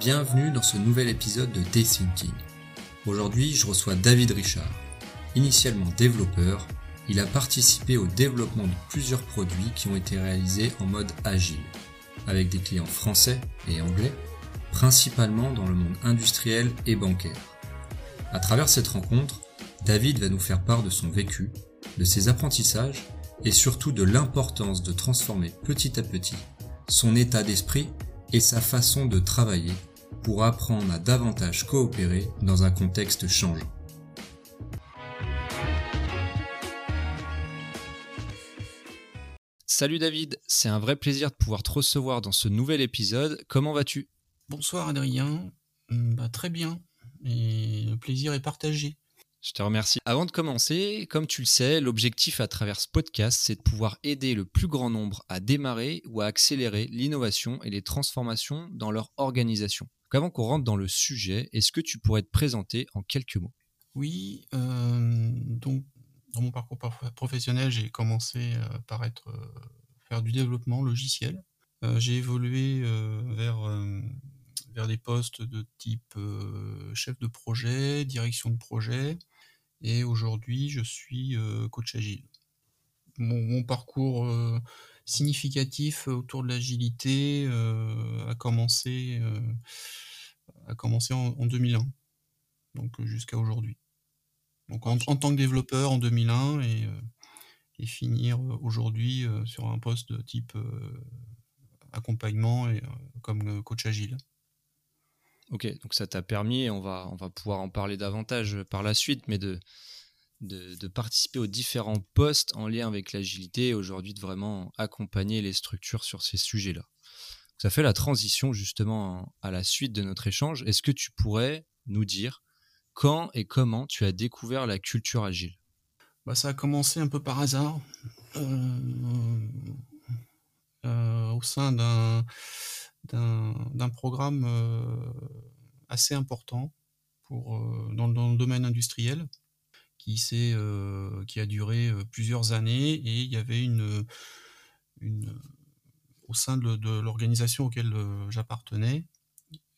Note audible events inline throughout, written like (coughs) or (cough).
Bienvenue dans ce nouvel épisode de Day Thinking. Aujourd'hui, je reçois David Richard. Initialement développeur, il a participé au développement de plusieurs produits qui ont été réalisés en mode agile, avec des clients français et anglais, principalement dans le monde industriel et bancaire. À travers cette rencontre, David va nous faire part de son vécu, de ses apprentissages et surtout de l'importance de transformer petit à petit son état d'esprit et sa façon de travailler pour apprendre à davantage coopérer dans un contexte changeant. Salut David, c'est un vrai plaisir de pouvoir te recevoir dans ce nouvel épisode. Comment vas-tu? Bonsoir Adrien, hum, bah, très bien, et le plaisir est partagé. Je te remercie. Avant de commencer, comme tu le sais, l'objectif à travers ce podcast, c'est de pouvoir aider le plus grand nombre à démarrer ou à accélérer l'innovation et les transformations dans leur organisation. Avant qu'on rentre dans le sujet, est-ce que tu pourrais te présenter en quelques mots? Oui, euh, donc dans mon parcours professionnel, j'ai commencé euh, par euh, faire du développement logiciel. j'ai évolué vers vers des postes de type chef de projet, direction de projet, et aujourd'hui je suis coach agile. Mon, parcours significatif autour de l'agilité a commencé a commencé en, 2001, donc jusqu'à aujourd'hui. Donc en, tant que développeur en 2001 et, et finir aujourd'hui sur un poste de type accompagnement et comme coach agile. Ok, donc ça t'a permis, on va, on va pouvoir en parler davantage par la suite, mais de, de, participer aux différents postes en lien avec l'agilité et aujourd'hui de vraiment accompagner les structures sur ces sujets-là. Ça fait la transition justement à la suite de notre échange. Est-ce que tu pourrais nous dire quand et comment tu as découvert la culture agile? Bah, Ça a commencé un peu par hasard. Euh, euh, au sein d'un d'un programme euh, assez important pour, dans, le domaine industriel qui, euh, qui a duré plusieurs années et il y avait une, une au sein de, l'organisation auquel j'appartenais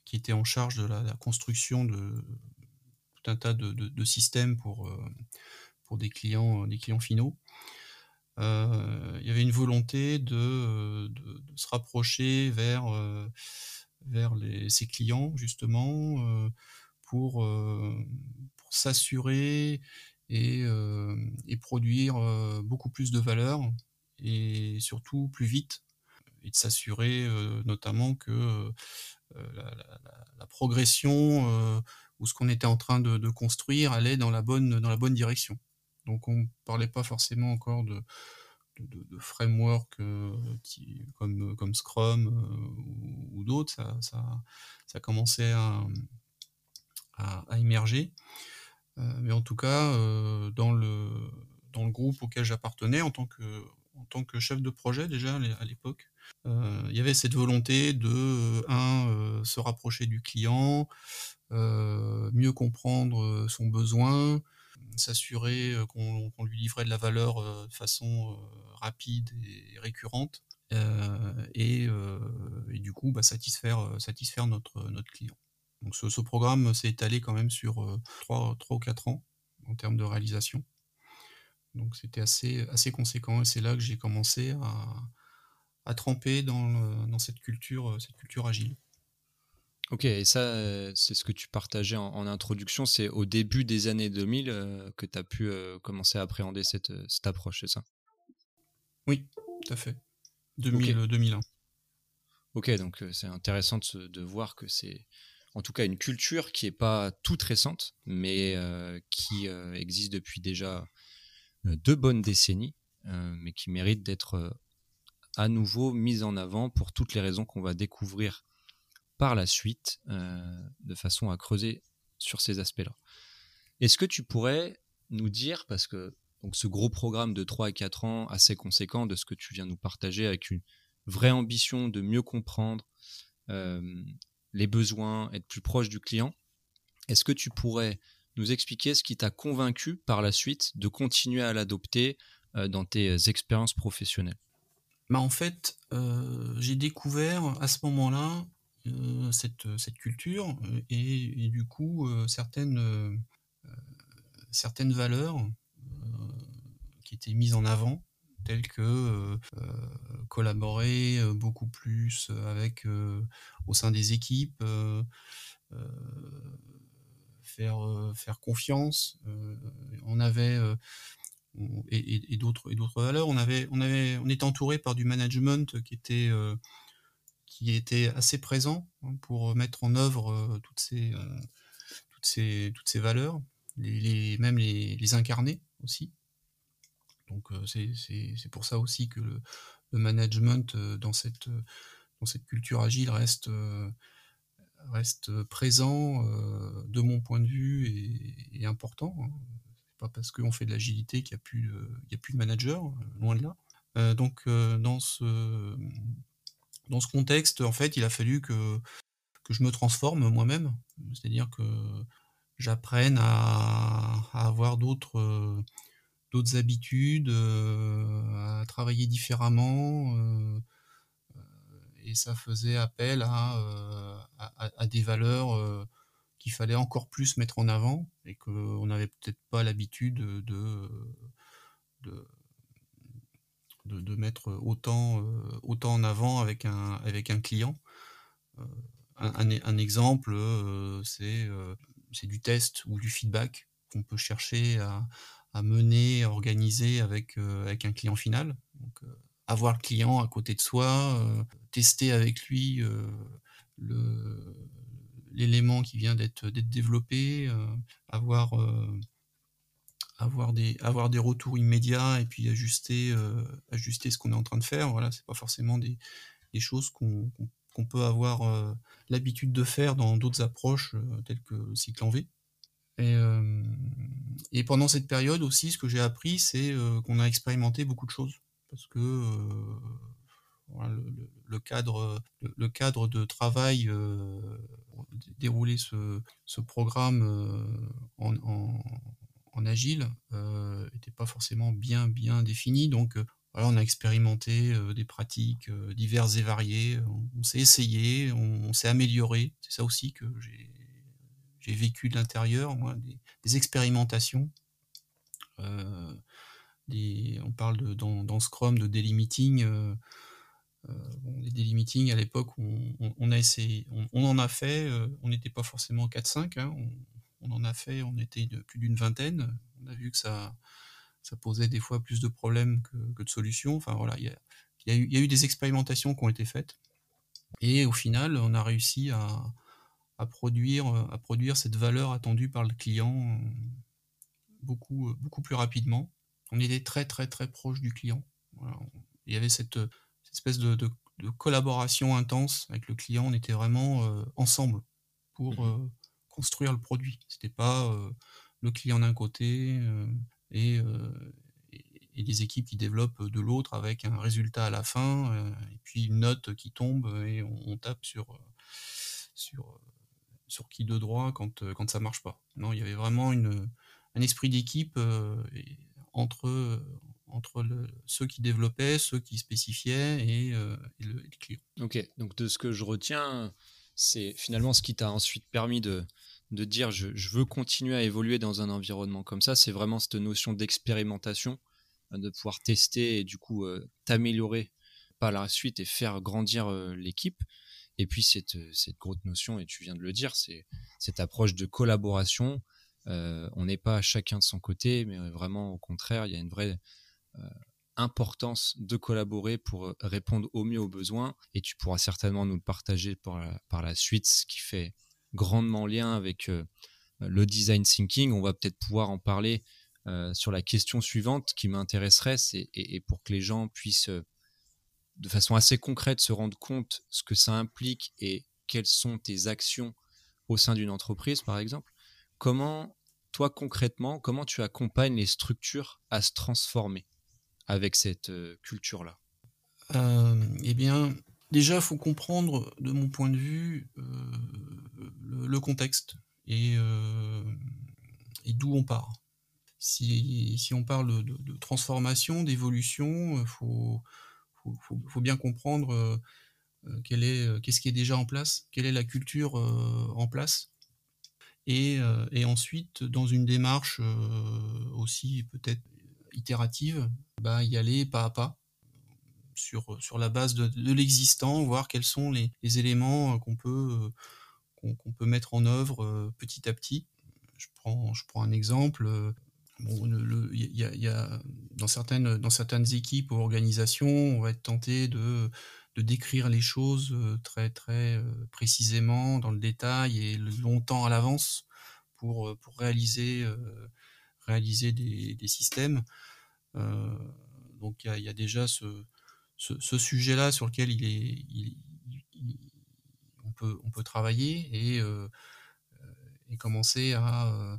qui était en charge de la, construction de tout un tas de, systèmes pour, pour des clients, des clients finaux. Euh, il y avait une volonté de, euh, se rapprocher vers, euh, vers ses clients, justement, pour, s'assurer et, produire beaucoup plus de valeur et surtout plus vite et de s'assurer notamment que la, progression ou ce qu'on était en train de, construire allait dans la bonne, dans la bonne direction. Donc on ne parlait pas forcément encore de, framework euh, comme, comme Scrum euh, ou, d'autres. Ça, ça, commençait à, à, émerger. Euh, mais en tout cas, dans, le, dans le groupe auquel j'appartenais, en tant que en tant que chef de projet déjà à l'époque, il y avait cette volonté de un se rapprocher du client, mieux comprendre son besoin, s'assurer euh, qu'on lui livrait de la valeur euh, de façon euh, rapide et récurrente, et, du coup bah, satisfaire, satisfaire notre, notre client. Donc ce, programme s'est étalé quand même sur 3, 3 ou 4 ans en termes de réalisation. Donc c'était assez, assez conséquent et c'est là que j'ai commencé à, à tremper dans, dans cette, culture, cette culture agile. Ok, et ça, euh, c'est ce que tu partageais en, introduction, c'est au début des années 2000 euh, que tu as pu euh, commencer à appréhender cette, cette approche, c'est ça? Oui, tout à fait. 2000, 2001. Ok, donc c'est intéressant de, de, voir que c'est en tout cas une culture qui n'est pas toute récente, mais qui existe depuis déjà deux bonnes décennies, mais qui mérite d'être à nouveau mise en avant pour toutes les raisons qu'on va découvrir par la suite, euh, de façon à creuser sur ces aspects-là. Est-ce que tu pourrais nous dire, parce que donc ce gros programme de 3 à 4 ans, assez conséquent de ce que tu viens nous partager, avec une vraie ambition de mieux comprendre euh, les besoins, être plus proche du client, est-ce que tu pourrais nous expliquer ce qui t'a convaincu par la suite de continuer à l'adopter euh, dans tes expériences professionnelles? Bah En fait, j'ai découvert à ce moment-là cette, cette culture et, du coup certaines, certaines valeurs qui étaient mises en avant telles que collaborer beaucoup plus avec au sein des équipes, faire, faire confiance. on avait et, d'autres et d'autres valeurs. On avait on avait on était entouré par du management qui était qui était assez présent hein, pour mettre en œuvre toutes ces toutes ces toutes ces valeurs, les, même les, les incarner aussi. C'est pour ça aussi que le, management dans cette culture agile reste présent de mon point de vue et, important. Hein. C'est pas parce qu'on fait de l'agilité qu'il n'y a plus de, manager, loin de là. donc dans ce contexte, en fait, il a fallu que je me transforme moi-même, c'est-à-dire que j'apprenne à, avoir d'autres d'autres habitudes, à travailler différemment, et ça faisait appel à, euh, à, des valeurs euh, qu'il fallait encore plus mettre en avant et qu'on n'avait peut-être pas l'habitude de, mettre autant, euh, autant en avant avec un, avec un client. Un, un, exemple, c'est c'est du test ou du feedback qu'on peut chercher à, à, mener, à organiser avec, avec un client final. Donc, avoir le client à côté de soi, euh, tester avec lui euh, l'élément qui vient d'être développé, euh, avoir avoir des avoir des retours immédiats et puis ajuster ajuster ce qu'on est en train de faire. Voilà, c'est pas forcément des, choses qu'on peut avoir l'habitude de faire dans d'autres approches telles que le cycle en V. Et, et, pendant cette période aussi, ce que j'ai appris, c'est qu'on a expérimenté beaucoup de choses parce que le, cadre, le, cadre de travail, euh, dérouler ce, programme en, agile n'était pas forcément bien bien défini. Donc voilà, on a expérimenté des pratiques diverses et variées, on, s'est essayé, on, s'est amélioré. C'est ça aussi que j'ai vécu de l'intérieur, des, expérimentations on parle dans, Scrum de daily meeting. Euh, euh, les daily meetings à l'époque, on, a essayé, on, en a fait, euh, on n'était pas forcément 4-5, hein, on, en a fait, on était plus d'une vingtaine. On a vu que ça, ça posait des fois plus de problèmes que, de solutions. Enfin voilà, il y a, eu, des expérimentations qui ont été faites. Et au final, on a réussi à, produire, à produire cette valeur attendue par le client beaucoup, beaucoup plus rapidement on était très très très proche du client. Il y avait cette, espèce de, collaboration intense avec le client. On était vraiment euh, ensemble pour mmh euh, construire le produit. C'était pas euh, le client d'un côté et, et, des équipes qui développent de l'autre avec un résultat à la fin et puis une note qui tombe et on, tape sur sur sur qui de droit quand quand ça marche pas. Non, il y avait vraiment une, un esprit d'équipe entre, entre ceux qui développaient, ceux qui spécifiaient et, euh, le, client. Ok, donc de ce que je retiens, c'est finalement ce qui t'a ensuite permis de, de dire je, veux continuer à évoluer dans un environnement comme ça, c'est vraiment cette notion d'expérimentation, euh, de pouvoir tester et du coup euh, t'améliorer par la suite et faire grandir l'équipe. Et puis cette, cette grosse notion, et tu viens de le dire, c'est cette approche de collaboration, euh, on n'est pas chacun de son côté, mais vraiment au contraire, il y a une vraie euh, importance de collaborer pour euh, répondre au mieux aux besoins. Et tu pourras certainement nous le partager par la, suite, ce qui fait grandement lien avec le design thinking. On va peut-être pouvoir en parler sur la question suivante qui m'intéresserait, et, pour que les gens puissent de façon assez concrète se rendre compte ce que ça implique et quelles sont tes actions au sein d'une entreprise, par exemple. Comment, toi concrètement, comment tu accompagnes les structures à se transformer avec cette euh, culture-là? Euh, Eh bien, déjà, il faut comprendre, de mon point de vue, euh, le, contexte et, d'où on part. Si, on parle de, transformation, d'évolution, il faut, faut, bien comprendre quel est, qu'est-ce qui est déjà en place, quelle est la culture en place. Et, et, ensuite, dans une démarche aussi peut-être itérative, bah, y aller pas à pas sur, sur la base de, l'existant, voir quels sont les, éléments qu'on peut, qu'on peut mettre en œuvre petit à petit. Je prends, je prends un exemple. Le, y a, dans, certaines, dans certaines équipes ou organisations, on va être tenté de, de décrire les choses très très précisément dans le détail et longtemps à l'avance pour, pour réaliser, réaliser des, systèmes. Euh, donc il y, a déjà ce, ce, sujet-là sur lequel il est, il, il, on, peut, on peut travailler et, euh, et commencer à,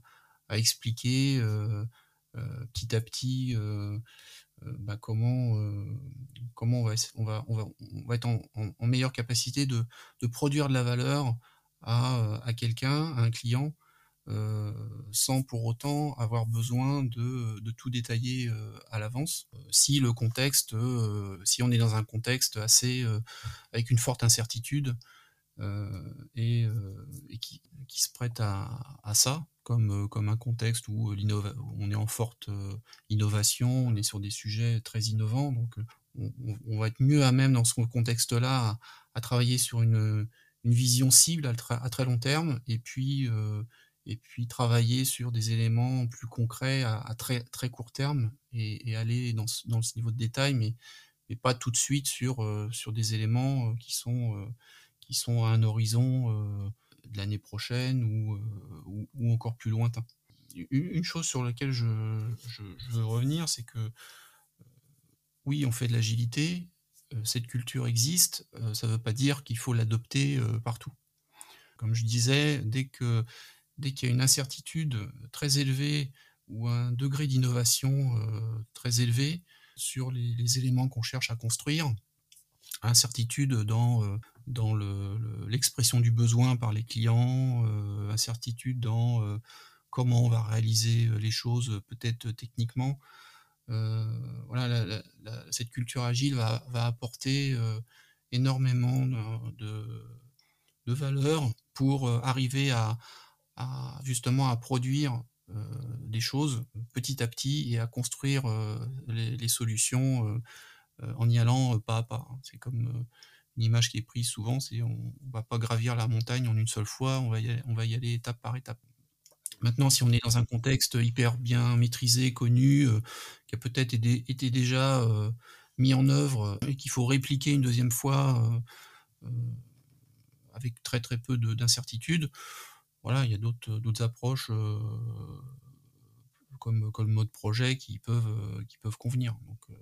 à expliquer euh, petit à petit bah, comment, comment on, va, on, va, on, va, être en, meilleure capacité de, de produire de la valeur à, à quelqu'un, à un client, euh, sans pour autant avoir besoin de, de tout détailler euh, à l'avance. Euh, si le contexte, si on est dans un contexte assez avec une forte incertitude et, et qui, qui, se prête à, à ça, comme, comme un contexte où, on est en forte innovation, on est sur des sujets très innovants, donc on, va être mieux à même dans ce contexte-là à, travailler sur une, une vision cible à, très long terme et puis euh, et puis travailler sur des éléments plus concrets à, très, très court terme et, aller dans ce, dans ce, niveau de détail, mais, pas tout de suite sur, euh, sur des éléments euh, qui sont, euh, qui sont à un horizon euh, de l'année prochaine ou, euh, ou, ou, encore plus lointain. Une chose sur laquelle je, je, veux revenir, c'est que oui, on fait de l'agilité, cette culture existe, ça ne veut pas dire qu'il faut l'adopter partout. Comme je disais, dès que dès qu'il y a une incertitude très élevée ou un degré d'innovation euh, très élevé sur les, éléments qu'on cherche à construire, incertitude dans, euh, dans l'expression le, du besoin par les clients, euh, incertitude dans euh, comment on va réaliser les choses peut-être techniquement. Euh, voilà, cette culture agile va, va apporter énormément de, de valeur pour arriver à, justement à produire euh, des choses petit à petit et à construire euh, les, les, solutions euh, en y allant pas à pas. C'est comme une image qui est prise souvent, c'est on, on va pas gravir la montagne en une seule fois, on va y aller, étape par étape. Maintenant, si on est dans un contexte hyper bien maîtrisé, connu, euh, qui a peut-être été, déjà euh, mis en œuvre et qu'il faut répliquer une deuxième fois euh, avec très très peu d'incertitude, voilà, il y a d'autres approches euh, comme, comme mode projet qui peuvent, euh, convenir. Euh,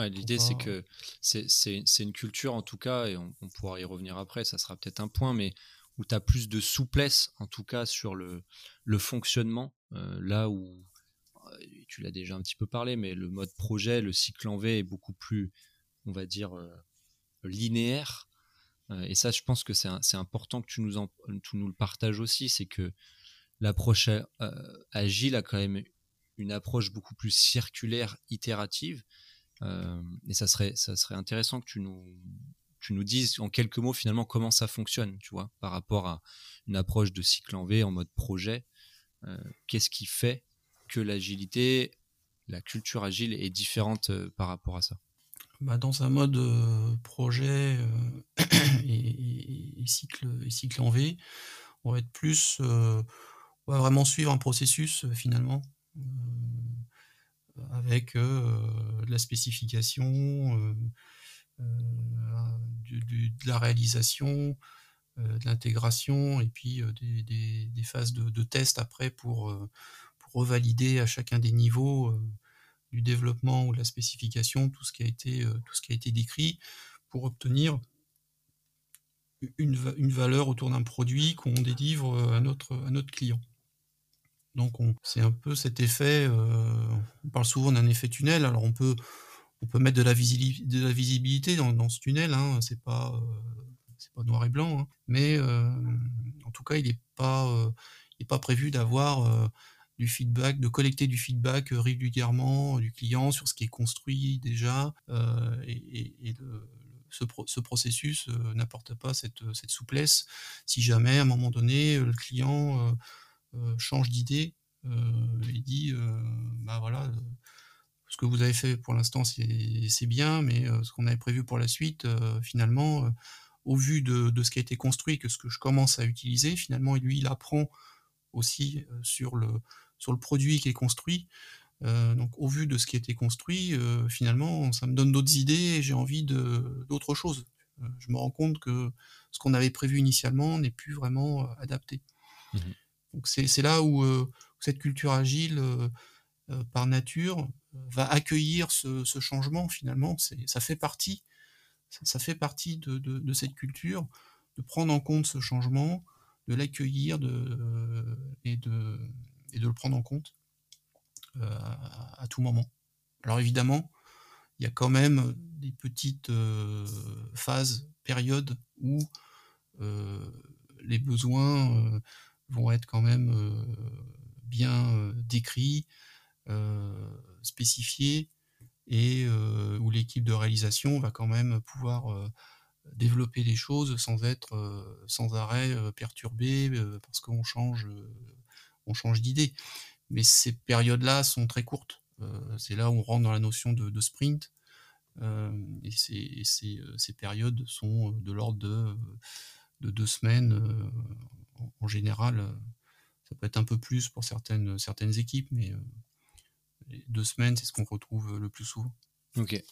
Ouais, L'idée, c'est que c'est une culture, en tout cas, et on, on, pourra y revenir après, ça sera peut-être un point, mais où tu as plus de souplesse, en tout cas, sur le, le fonctionnement, euh, là où, tu l'as déjà un petit peu parlé, mais le mode projet, le cycle en V est beaucoup plus, on va dire, euh, linéaire. Euh, et ça, je pense que c'est important que tu nous, en, tu nous le partages aussi, c'est que l'approche euh, agile a quand même une approche beaucoup plus circulaire, itérative. Euh, et ça serait, ça serait intéressant que tu nous, tu nous dises en quelques mots finalement comment ça fonctionne, tu vois, par rapport à une approche de cycle en V en mode projet. Euh, Qu'est-ce qui fait que l'agilité, la culture agile est différente euh, par rapport à ça? Bah, dans un mode projet (coughs) et, cycle, et cycle en V, on va être plus, on va vraiment suivre un processus finalement, avec euh, de la spécification, du, de la réalisation, de l'intégration, et puis des, phases de, test après pour, pour revalider à chacun des niveaux du développement ou de la spécification, tout ce qui a été, euh, tout ce qui a été décrit, pour obtenir une, une valeur autour d'un produit qu'on délivre euh, à notre, à notre client. Donc c'est un peu cet effet, euh, on parle souvent d'un effet tunnel, alors on peut, on peut mettre de la, visibilité, dans, ce tunnel, hein, c'est pas, euh, pas noir et blanc, hein, mais euh, en tout cas il n'est pas, pas prévu d'avoir du feedback, de collecter du feedback régulièrement du client sur ce qui est construit déjà. Et, ce, processus n'apporte pas cette, souplesse. Si jamais, à un moment donné, le client change d'idée et dit, bah voilà, ce que vous avez fait pour l'instant, c'est bien, mais ce qu'on avait prévu pour la suite, finalement, au vu de, de, ce qui a été construit, que ce que je commence à utiliser, finalement, lui, il apprend aussi sur le, sur le produit qui est construit. Euh, donc au vu de ce qui a été construit, euh, finalement, ça me donne d'autres idées et j'ai envie d'autre chose. Euh, je me rends compte que ce qu'on avait prévu initialement n'est plus vraiment adapté. Mmh donc c'est là où cette culture agile, par nature, va accueillir ce, changement finalement. Ça fait partie, ça, fait partie de, cette culture, de prendre en compte ce changement, de l'accueillir et, de, le prendre en compte. Euh, à, tout moment. Alors évidemment, il y a quand même des petites euh, phases, périodes où euh, les besoins vont être quand même bien décrits, spécifiés, et où l'équipe de réalisation va quand même pouvoir développer des choses sans être sans arrêt perturbé parce qu'on change, on change d'idée mais ces périodes-là sont très courtes. Euh, c'est là où on rentre dans la notion de, sprint. Euh, et ces, euh, périodes sont de l'ordre de, deux semaines en, général. Ça peut être un peu plus pour certaines, certaines équipes, mais deux semaines, c'est ce qu'on retrouve le plus souvent. Ok,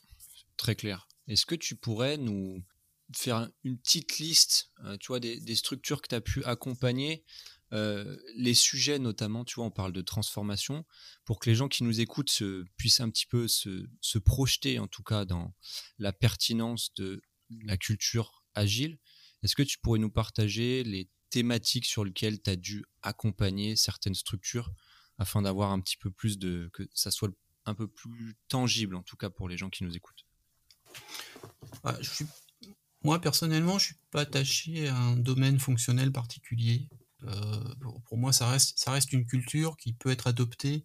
très clair. Est-ce que tu pourrais nous faire une petite liste tu vois, des, structures que tu as pu accompagner euh, les sujets notamment, tu vois, on parle de transformation, pour que les gens qui nous écoutent se, puissent un petit peu se, projeter, en tout cas, dans la pertinence de la culture agile. Est-ce que tu pourrais nous partager les thématiques sur lesquelles tu as dû accompagner certaines structures afin d'avoir un petit peu plus de. que ça soit un peu plus tangible, en tout cas, pour les gens qui nous écoutent? Ah, Moi, personnellement, je suis pas attaché à un domaine fonctionnel particulier. Euh, pour moi, ça reste, ça reste une culture qui peut être adoptée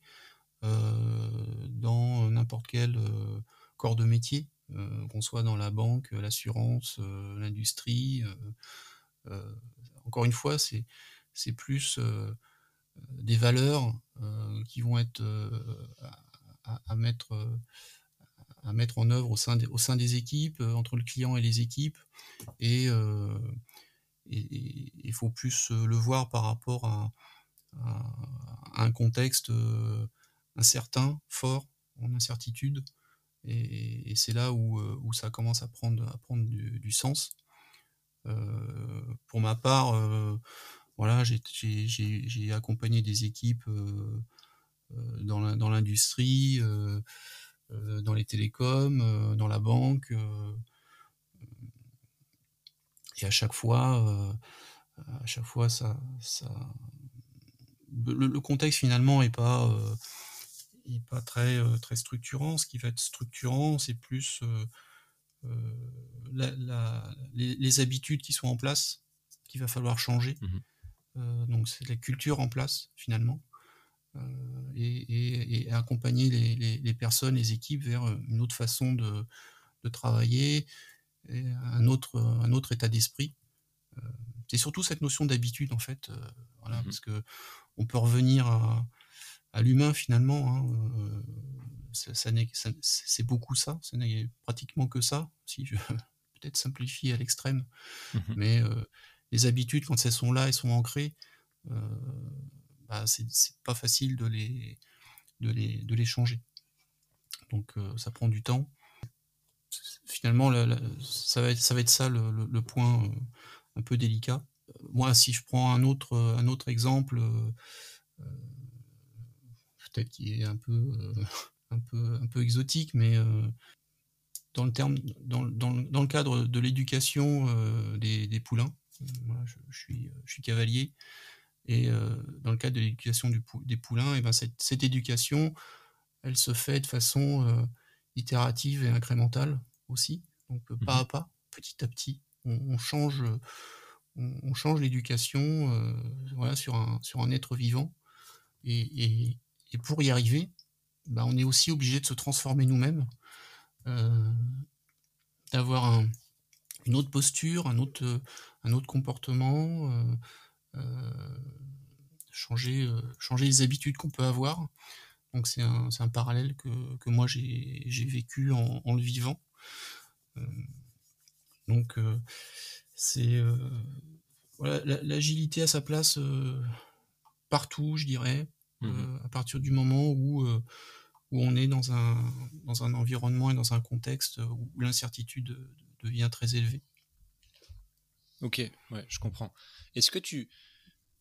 euh, dans n'importe quel euh, corps de métier, qu'on soit dans la banque, l'assurance, l'industrie. Encore une fois, c'est, plus des valeurs qui vont être à, mettre à mettre en œuvre au sein des, au sein des équipes, entre le client et les équipes, et, il faut plus euh, le voir par rapport à, un contexte euh, incertain, fort, en incertitude. Et, c'est là où, euh, où, ça commence à prendre, à prendre du, sens. Pour ma part, voilà, j'ai accompagné des équipes dans l'industrie, dans les télécoms, dans la banque et à chaque fois, euh, à chaque fois, ça, ça... Le, contexte finalement est pas, euh, pas très, euh, très structurant. Ce qui va être structurant, c'est plus la, les, habitudes qui sont en place, qu'il va falloir changer. Mmh donc c'est la culture en place finalement. et, accompagner les, les, personnes, les équipes vers une autre façon de, de travailler, un autre, un autre état d'esprit. Euh, c'est surtout cette notion d'habitude en fait, euh, voilà, mmh parce que on peut revenir à, l'humain finalement. Hein, euh, ça, c'est beaucoup ça, ce n'est pratiquement que ça, si je (laughs) peut-être simplifie à l'extrême, mmh mais les habitudes quand elles sont là, elles sont ancrées, bah, c'est pas facile de les, de les, de les changer. Donc ça prend du temps finalement, ça, va être, ça va être ça le, point euh, un peu délicat. Moi, si je prends un autre, un autre exemple, euh, peut-être qui est un peu, un, peu, un peu exotique, mais euh, dans, le terme, dans, le cadre de l'éducation des, poulains, je, suis, je suis cavalier, et dans le cadre de l'éducation des poulains, et ben cette, cette, éducation, elle se fait de façon itérative et incrémentale aussi. Donc mmh pas à pas, petit à petit, on, change, on, change l'éducation euh, voilà, sur, un, sur un être vivant. Et, pour y arriver, bah, on est aussi obligé de se transformer nous-mêmes, euh, d'avoir un, une autre posture, un autre, un autre comportement, changer, changer les habitudes qu'on peut avoir. Donc c'est un, un, parallèle que, que moi j'ai vécu en, le vivant. donc c'est voilà, l'agilité à sa place partout, je dirais, mmh à partir du moment où où on est dans un, dans un environnement et dans un contexte où l'incertitude devient très élevée. Ok, ouais, je comprends. Est-ce que tu,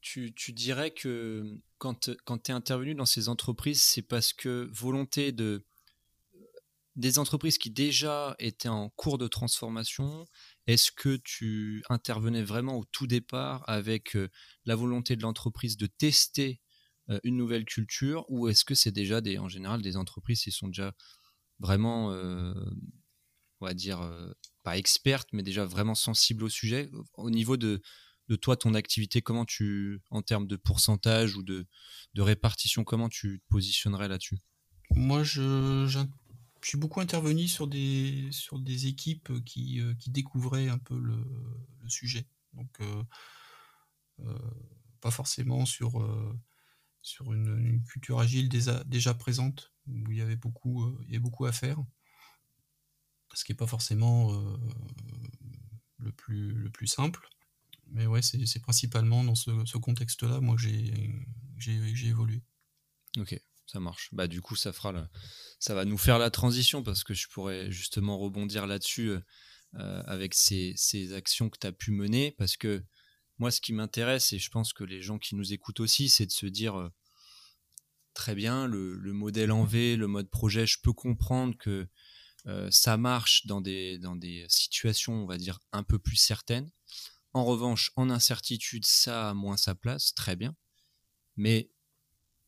tu, tu, dirais que quand, quand tu es intervenu dans ces entreprises, c'est parce que volonté de des entreprises qui déjà étaient en cours de transformation, est-ce que tu intervenais vraiment au tout départ avec euh, la volonté de l'entreprise de tester euh, une nouvelle culture ou est-ce que c'est déjà des, en général des entreprises qui sont déjà vraiment, euh, on va dire, euh, pas expertes, mais déjà vraiment sensibles au sujet? Au niveau de, de toi, ton activité, comment tu, en termes de pourcentage ou de, de répartition, comment tu te positionnerais là-dessus? Moi, je, je, suis beaucoup intervenu sur des, sur des équipes qui, qui découvraient un peu le, le sujet. Donc, pas forcément sur sur une, culture agile déjà, déjà, présente, où il y avait beaucoup, euh, beaucoup à faire, ce qui n'est pas forcément euh, le, plus, le plus simple. Mais ouais, c'est principalement dans ce, contexte-là, moi, j'ai évolué. Ok, ça marche. Bah, du coup, ça, fera ça va nous faire la transition, parce que je pourrais justement rebondir là-dessus euh, avec ces, ces, actions que tu as pu mener, parce que moi, ce qui m'intéresse, et je pense que les gens qui nous écoutent aussi, c'est de se dire, euh, très bien, le, modèle en V, le mode projet, je peux comprendre que euh, ça marche dans des, situations, on va dire, un peu plus certaines. En revanche, en incertitude, ça a moins sa place, très bien. Mais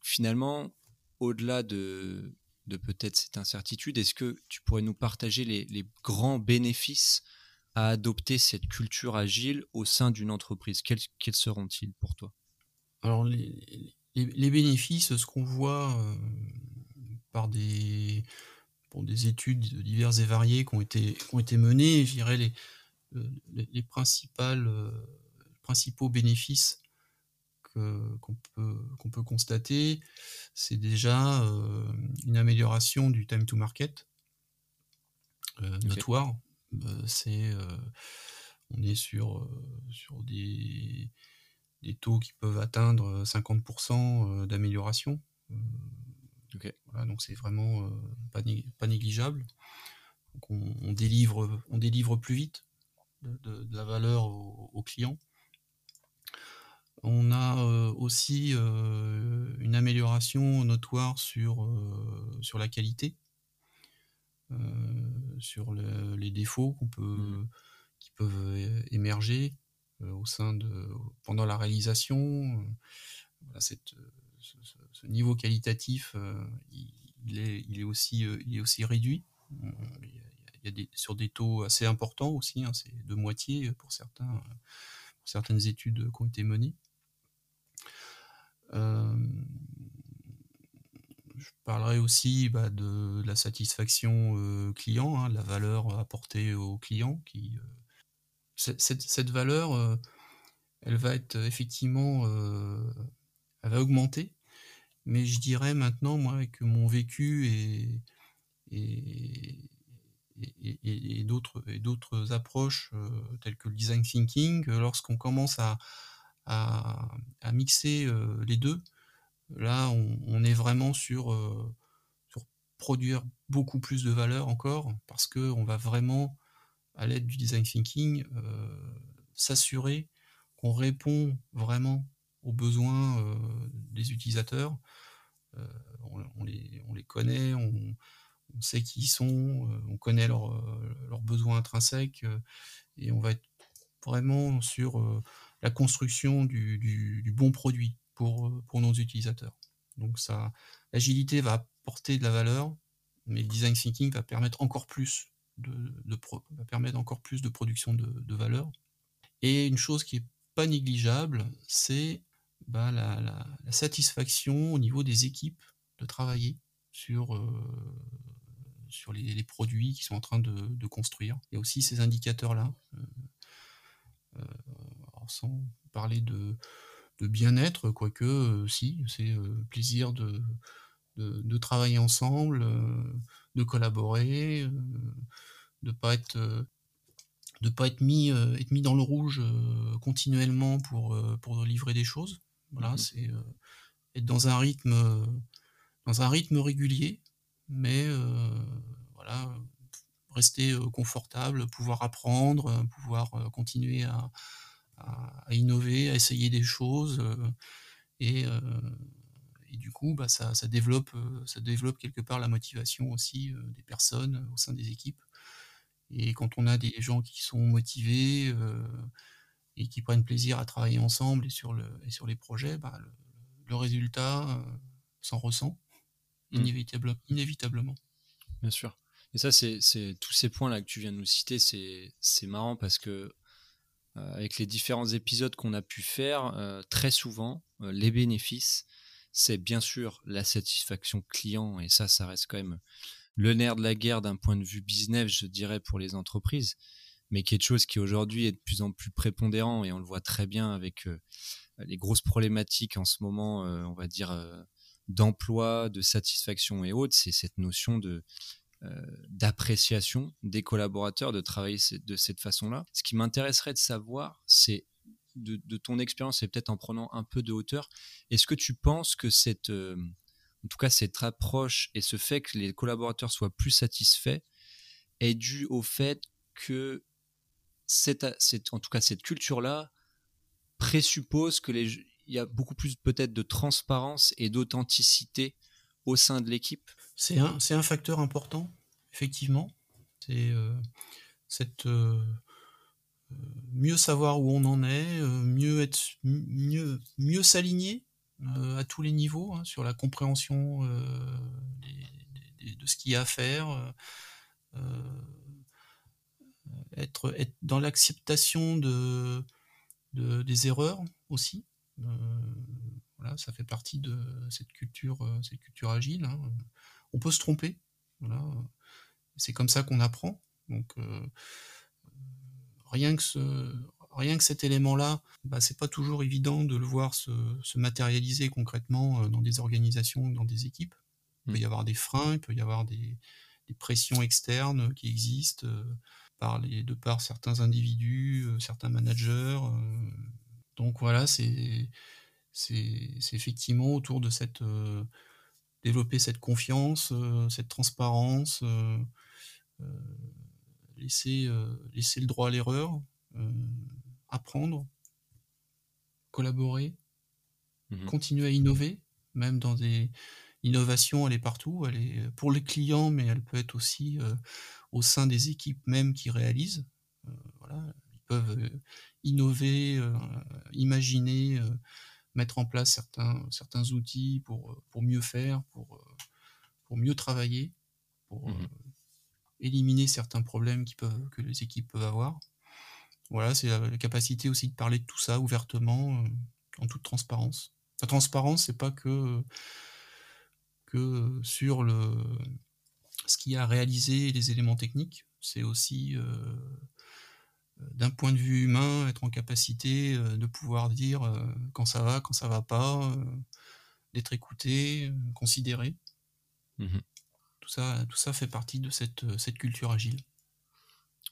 finalement, au-delà de, de peut-être cette incertitude, est-ce que tu pourrais nous partager les grands bénéfices à adopter cette culture agile au sein d'une entreprise? Quels, seront-ils pour toi? Alors, les, les, bénéfices, ce qu'on voit euh, par des, des études diverses et variées qui ont été, ont été menées, je dirais les, euh, les, principales, euh, principaux bénéfices qu'on peut, qu'on peut constater, c'est déjà une amélioration du time to market notoire. Euh, c'est euh, on est sur, euh, sur des, des taux qui peuvent atteindre 50% d'amélioration. donc c'est vraiment pas, pas, négligeable. on, délivre, on délivre plus vite de, la valeur aux clients. On a aussi une amélioration notoire sur, sur la qualité. Euh, sur les défauts qu'on peut, mmh. qui peuvent émerger euh, au sein de pendant la réalisation. Euh, cette, ce, niveau qualitatif, il, est, il, est aussi, il est aussi réduit. Il y a des, sur des taux assez importants aussi, hein, c'est de moitié pour, certains, pour certaines études qui ont été menées. Je parlerai aussi bah, de, la satisfaction euh, client, hein, la valeur apportée au client. Euh, cette, valeur, euh, elle va être effectivement, elle va augmenter. Mais je dirais maintenant, moi, avec mon vécu et, d'autres approches telles que le design thinking, lorsqu'on commence à, à mixer les deux, Là, on, est vraiment euh, sur, produire beaucoup plus de valeur encore, parce qu'on va vraiment, à l'aide du design thinking, euh, s'assurer qu'on répond vraiment aux besoins euh, des utilisateurs. On, les, connaît, on, sait qui ils sont, on connaît leurs besoins intrinsèques, et on va être vraiment sur la construction du bon produit pour, euh, pour nos utilisateurs. Donc ça, l'agilité va apporter de la valeur, mais le design thinking va permettre encore plus de, de va permettre encore plus de production de, de, valeur. Et une chose qui est pas négligeable, c'est bah, la, satisfaction au niveau des équipes de travailler sur, euh, sur les, produits qu'ils sont en train de, construire. Il y a aussi ces indicateurs-là. sans parler de, bien-être, quoique, si, c'est plaisir de, de, travailler ensemble, de collaborer, de pas être de pas être mis être mis dans le rouge continuellement pour pour livrer des choses. Voilà, mmh c'est être dans un rythme dans un rythme régulier, mais voilà, rester confortable, pouvoir apprendre, pouvoir continuer à, à, innover, à essayer des choses et et du coup, bah, ça, développe, euh, ça développe quelque part la motivation aussi euh, des personnes euh, au sein des équipes. Et quand on a des gens qui sont motivés et qui prennent plaisir à travailler ensemble et sur, le, et sur les projets, bah, le, résultat s'en ressent mmh. inévitablement. Bien sûr. Et ça, c'est tous ces points-là que tu viens de nous citer, c'est marrant parce que avec les différents épisodes qu'on a pu faire, très souvent, les bénéfices, c'est bien sûr la satisfaction client, et ça, ça reste quand même le nerf de la guerre d'un point de vue business, je dirais, pour les entreprises, mais quelque chose qui aujourd'hui est de plus en plus prépondérant, et on le voit très bien avec euh, les grosses problématiques en ce moment, euh, on va dire, euh, d'emploi, de satisfaction et autres, c'est cette notion de d'appréciation des collaborateurs, de travailler de cette façon-là. Ce qui m'intéresserait de savoir, c'est de, ton expérience et peut-être en prenant un peu de hauteur, est-ce que tu penses que cette, euh, en tout cas cette approche et ce fait que les collaborateurs soient plus satisfaits est dû au fait que cette, en tout cas cette culture-là présuppose que il y a beaucoup plus peut-être de transparence et d'authenticité au sein de l'équipe? C'est un, facteur important, effectivement. C'est euh, cette euh, mieux savoir où on en est, euh, mieux s'aligner euh, à tous les niveaux hein, sur la compréhension euh, de ce qu'il y a à faire, être, dans l'acceptation de, des erreurs aussi. voilà, ça fait partie de cette culture, cette culture agile. Hein. On peut se tromper. Voilà. C'est comme ça qu'on apprend. Donc rien que ce, rien que cet élément-là, bah, c'est pas toujours évident de le voir se, matérialiser concrètement euh, dans des organisations, dans des équipes. Il peut y hmm. avoir des freins, il peut y avoir des, pressions externes qui existent euh, par les, de par certains individus, euh, certains managers. donc voilà, c'est c'est effectivement autour de cette développer cette confiance, cette transparence laisser, euh, laisser le droit à l'erreur, euh, apprendre, collaborer, mhm. continuer à innover, même dans des innovations, elle est partout, elle est pour les clients, mais elle peut être aussi euh, au sein des équipes même qui réalisent. voilà, ils peuvent innover, imaginer, mettre en place certains, certains outils pour, pour mieux faire, pour, pour mieux travailler, pour, mhm éliminer certains problèmes qui peuvent, que les équipes peuvent avoir. Voilà, c'est la, capacité aussi de parler de tout ça ouvertement, euh, en toute transparence. La transparence, c'est pas que, que sur le, ce qui a réalisé les éléments techniques, c'est aussi euh, d'un point de vue humain, être en capacité euh, de pouvoir dire quand ça va, quand ça va pas, d'être écouté, considéré. Mmh tout ça, tout ça fait partie de cette, euh, cette culture agile.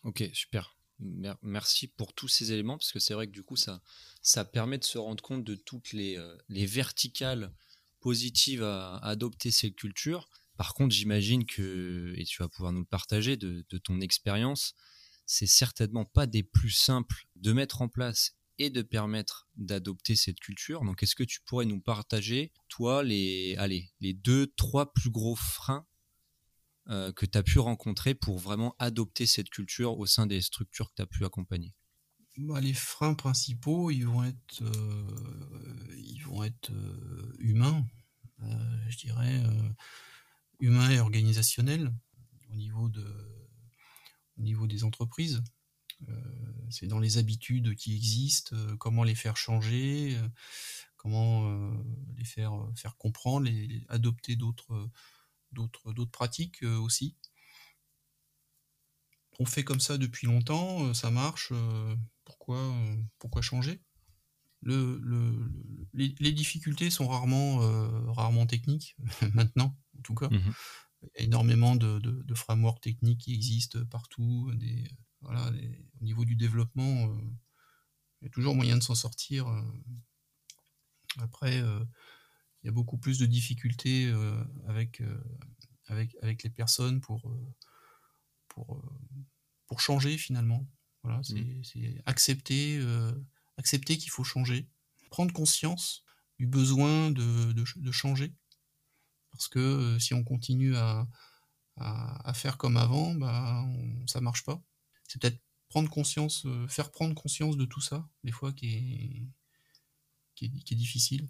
Ok, super. Merci pour tous ces éléments, parce que c'est vrai que du coup, ça, ça permet de se rendre compte de toutes les, euh, les verticales positives à, adopter cette culture. Par contre, j'imagine que, et tu vas pouvoir nous le partager de, de ton expérience, c'est certainement pas des plus simples de mettre en place et de permettre d'adopter cette culture. Donc, est-ce que tu pourrais nous partager, toi, les, allez, les deux, trois plus gros freins euh, que tu as pu rencontrer pour vraiment adopter cette culture au sein des structures que tu as pu accompagner? Bah, Les freins principaux, ils vont être, euh, euh, humains, je dirais, humains et organisationnels au niveau, de, au niveau des entreprises. c'est dans les habitudes qui existent, comment les faire changer, comment les faire, faire comprendre, les adopter d'autres d'autres d'autres pratiques euh, aussi. on fait comme ça depuis longtemps, ça marche, pourquoi, pourquoi changer? Le, les, difficultés sont rarement, rarement techniques, (laughs) maintenant en tout cas. Mmh Il y a énormément de, de, frameworks techniques qui existent partout. Des, voilà, au niveau du développement, il y a toujours moyen de s'en sortir. Après, il y a beaucoup plus de difficultés avec, avec, avec les personnes pour, pour, pour changer finalement. Voilà, mmh. c'est accepter, accepter qu'il faut changer, prendre conscience du besoin de, de, changer. Parce que si on continue à, à, faire comme avant, bah, ça marche pas. C'est peut-être prendre conscience, faire prendre conscience de tout ça, des fois, qui est, qui est, difficile.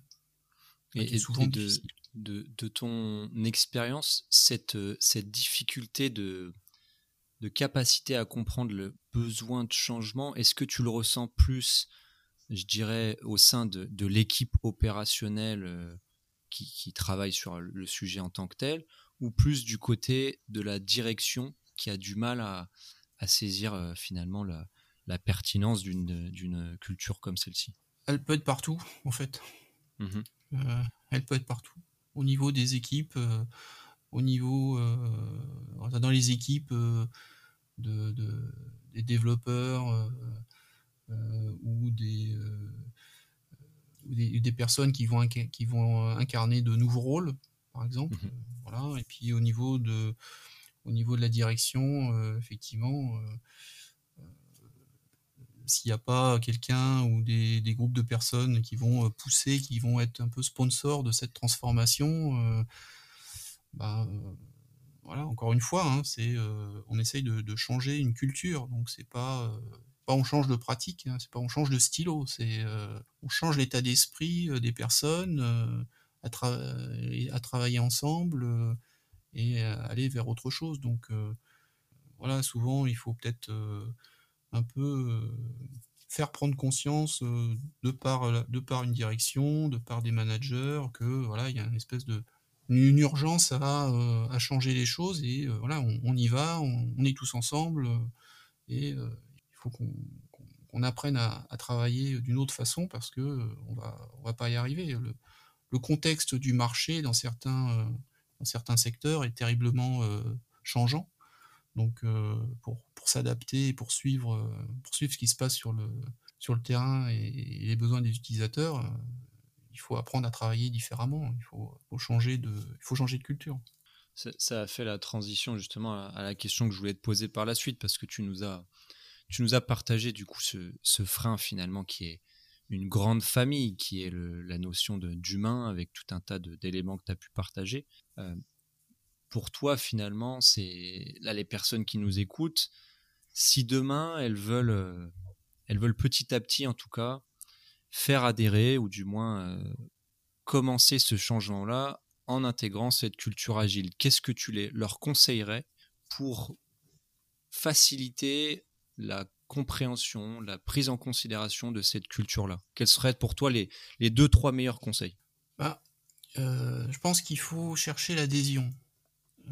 Et, souvent de, de, de, ton expérience, cette, cette difficulté de, de capacité à comprendre le besoin de changement, est-ce que tu le ressens plus, je dirais, au sein de, de l'équipe opérationnelle euh, qui, qui, travaille sur le sujet en tant que tel, ou plus du côté de la direction qui a du mal à, à saisir euh, finalement la, la pertinence d'une culture comme celle-ci? Elle peut être partout, en fait. Mmh euh, elle peut être partout. Au niveau des équipes, au niveau dans les équipes de, des développeurs euh, euh, ou des, euh, des, des, personnes qui vont, qui vont incarner de nouveaux rôles, par exemple. Mhm. Voilà. Et puis au niveau de, au niveau de la direction, effectivement, s'il n'y a pas quelqu'un ou des, des, groupes de personnes qui vont pousser, qui vont être un peu sponsors de cette transformation, bah, voilà, encore une fois, hein, c'est euh, on essaye de, changer une culture, donc c'est pas euh, on change de pratique, hein, c'est pas on change de stylo, c'est euh, on change l'état d'esprit des personnes à, à, travailler ensemble et aller vers autre chose. Donc voilà, souvent il faut peut-être un peu faire prendre conscience de par de par une direction, de par des managers que voilà il y a une espèce de une urgence euh, à, changer les choses et euh, voilà, on, y va, on, est tous ensemble euh, et faut qu'on apprenne à, travailler d'une autre façon parce que on va, on va pas y arriver. Le, contexte du marché dans certains, dans certains secteurs est terriblement changeant. Donc pour, pour s'adapter et poursuivre, poursuivre ce qui se passe sur le, sur le terrain et les besoins des utilisateurs, il faut apprendre à travailler différemment. Il faut, changer, de, il faut changer de culture. Ça, a fait la transition justement à, la question que je voulais te poser par la suite parce que tu nous as, tu nous as partagé du coup ce, frein finalement qui est une grande famille, qui est la notion d'humain avec tout un tas d'éléments que tu as pu partager. Euh, pour toi, finalement, c'est là les personnes qui nous écoutent, si demain elles veulent, euh, elles veulent petit à petit en tout cas faire adhérer ou du moins euh, commencer ce changement-là en intégrant cette culture agile Qu'est-ce que tu les, leur conseillerais pour faciliter la compréhension, la prise en considération de cette culture-là? Quels seraient pour toi les, deux, trois meilleurs conseils? Bah, euh, Je pense qu'il faut chercher l'adhésion.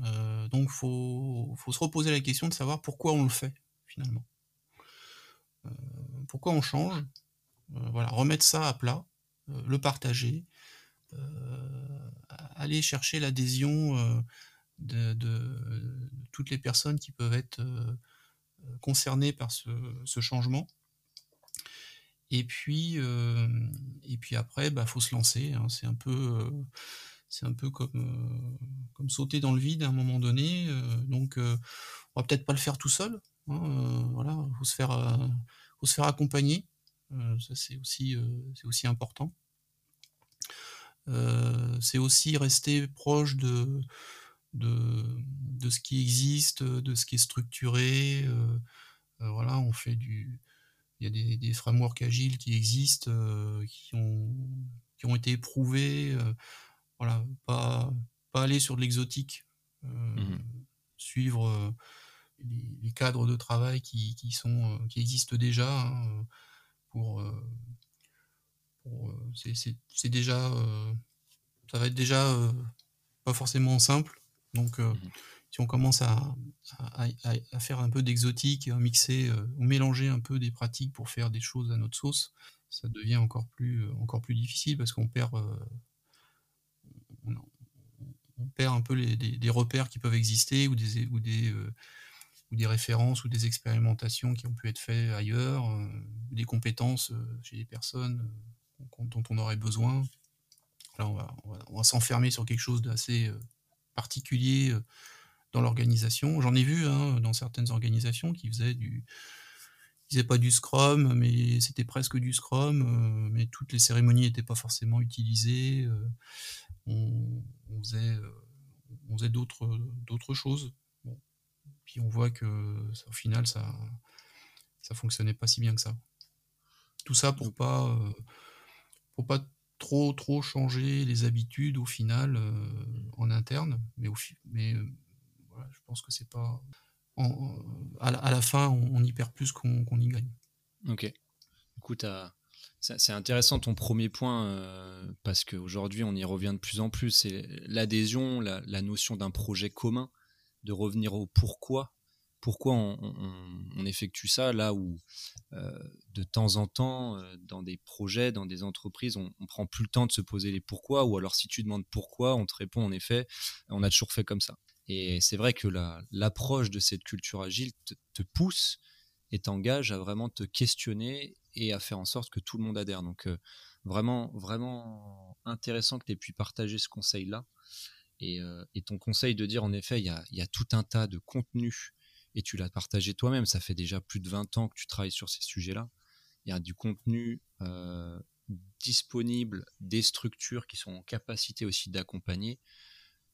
Euh, donc il faut, se reposer la question de savoir pourquoi on le fait finalement. pourquoi on change? Euh, voilà, remettre ça à plat, euh, le partager, euh, aller chercher l'adhésion de, toutes les personnes qui peuvent être concernées par ce, changement. Et puis, et puis après, il bah, faut se lancer. Hein. C'est un peu, c'est un peu comme, comme sauter dans le vide à un moment donné. donc, on va peut-être pas le faire tout seul. Hein, voilà, faut se faire, faut se faire accompagner. Euh, ça, c'est aussi, euh, c'est aussi important. Euh, c'est aussi rester proche de, de, de, ce qui existe, de ce qui est structuré. voilà, on fait du. Il y a des, des frameworks agiles qui existent, qui, ont, qui ont été éprouvés. voilà, pas, pas aller sur de l'exotique. Mmh suivre les, cadres de travail qui, qui, sont, qui existent déjà. Hein, pour, euh, euh, c'est déjà euh, ça va être déjà pas forcément simple donc mhm. si on commence à, à, faire un peu d'exotique, à mixer ou mélanger un peu des pratiques pour faire des choses à notre sauce, ça devient encore plus, encore plus difficile parce qu'on perd, on, perd un peu les, des, repères qui peuvent exister ou des, ou des, ou des références ou des expérimentations qui ont pu être faites ailleurs, des compétences chez des personnes dont on aurait besoin. Là, on va, on va, s'enfermer sur quelque chose d'assez particulier dans l'organisation. J'en ai vu hein, dans certaines organisations qui faisaient du, faisaient pas du Scrum, mais c'était presque du Scrum, euh, mais toutes les cérémonies n'étaient pas forcément utilisées. Euh, on, faisait, euh, on faisait d'autres, d'autres choses. Puis on voit que au final, ça, ça fonctionnait pas si bien que ça. Tout ça pour pas, pour pas trop trop changer les habitudes au final en interne, mais, au, mais je pense que c'est pas à, la, fin, on, y perd plus qu'on y gagne. Ok. Écoute, c'est intéressant ton premier point euh, parce qu'aujourd'hui, on y revient de plus en plus. C'est l'adhésion, la, notion d'un projet commun, de revenir au pourquoi. Pourquoi on, effectue ça là où, euh, de temps en temps, euh, dans des projets, dans des entreprises, on, on prend plus le temps de se poser les pourquoi, ou alors si tu demandes pourquoi, on te répond en effet, on a toujours fait comme ça. Et c'est vrai que l'approche de cette culture agile te, pousse et t'engage à vraiment te questionner et à faire en sorte que tout le monde adhère. Donc euh, vraiment, vraiment intéressant que tu aies pu partager ce conseil-là. Et, ton conseil de dire, en effet, il y a, tout un tas de contenus, et tu l'as partagé toi-même, ça fait déjà plus de 20 ans que tu travailles sur ces sujets-là. Il y a du contenu euh, disponible, des structures qui sont en capacité aussi d'accompagner.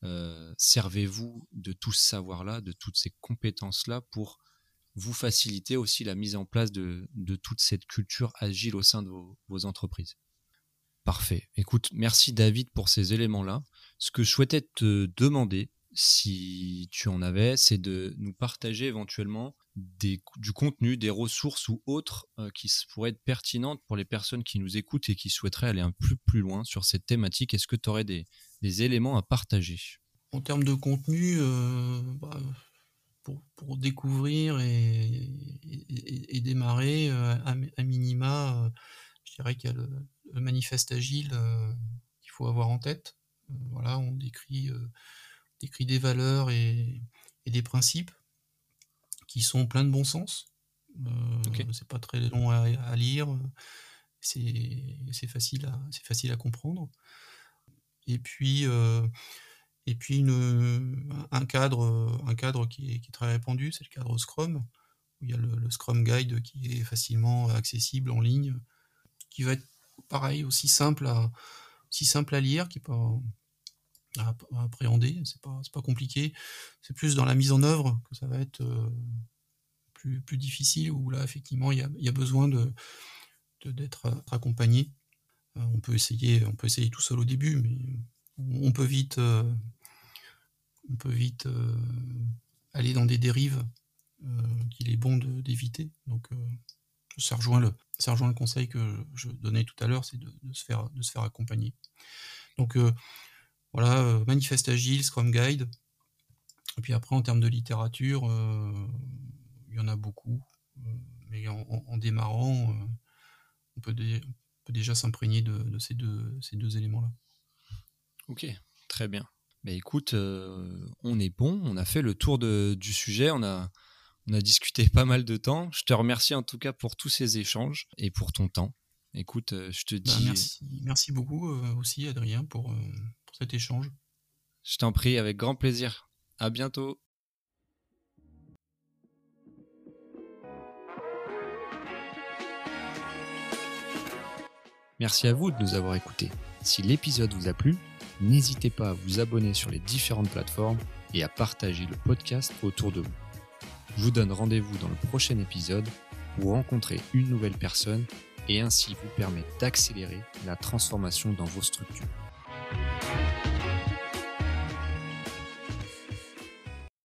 Euh, servez-vous de tout ce savoir-là, de toutes ces compétences-là pour vous faciliter aussi la mise en place de, toute cette culture agile au sein de vos, entreprises. Parfait. Écoute, merci David pour ces éléments-là. Ce que je souhaitais te demander, si tu en avais, c'est de nous partager éventuellement du contenu, des ressources ou autres euh, qui pourraient être pertinentes pour les personnes qui nous écoutent et qui souhaiteraient aller un peu plus loin sur cette thématique. Est-ce que tu aurais des, éléments à partager? En termes de contenu, euh, bah, pour, découvrir et, démarrer, euh, à, minima, je dirais qu'il y a le, manifeste agile qu'il faut avoir en tête. voilà, on décrit, décrit des valeurs et des principes qui sont pleins de bon sens. Euh, c'est pas très long à, lire, c'est facile, à, facile à comprendre. Et puis, euh, et puis une, un, cadre, un cadre qui est, très répandu, c'est le cadre Scrum, où il y a le, Scrum Guide qui est facilement accessible en ligne, qui va être pareil, aussi simple à, aussi simple à lire, qui pas appréhender, c'est pas, pas compliqué. C'est plus dans la mise en œuvre que ça va être euh, plus, plus difficile, où là, effectivement, il y a, y a, besoin de, d'être accompagné. Euh, on, peut essayer, on peut essayer tout seul au début, mais on, peut vite, euh, on peut vite aller dans des dérives qu'il est bon d'éviter. Donc, ça rejoint, le, ça rejoint le conseil que je donnais tout à l'heure, c'est de, de, se faire, de se faire accompagner. Donc, voilà, euh, Manifeste Agile, Scrum Guide. Et puis après, en termes de littérature, euh, il y en a beaucoup. Euh, mais en, démarrant, on peut, déjà s'imprégner de, ces deux, ces deux éléments-là. Ok, très bien. Bah, écoute, on est bon, on a fait le tour du sujet, on a, on a discuté (laughs) pas mal de temps. Je te remercie en tout cas pour tous ces échanges et pour ton temps. Écoute, je te bah, dis. merci, merci beaucoup aussi, Adrien, pour, cet échange. Je t'en prie, avec grand plaisir. À bientôt. Merci à vous de nous avoir écoutés. Si l'épisode vous a plu, n'hésitez pas à vous abonner sur les différentes plateformes et à partager le podcast autour de vous. Je vous donne rendez-vous dans le prochain épisode pour rencontrer une nouvelle personne et ainsi vous permettre d'accélérer la transformation dans vos structures. Música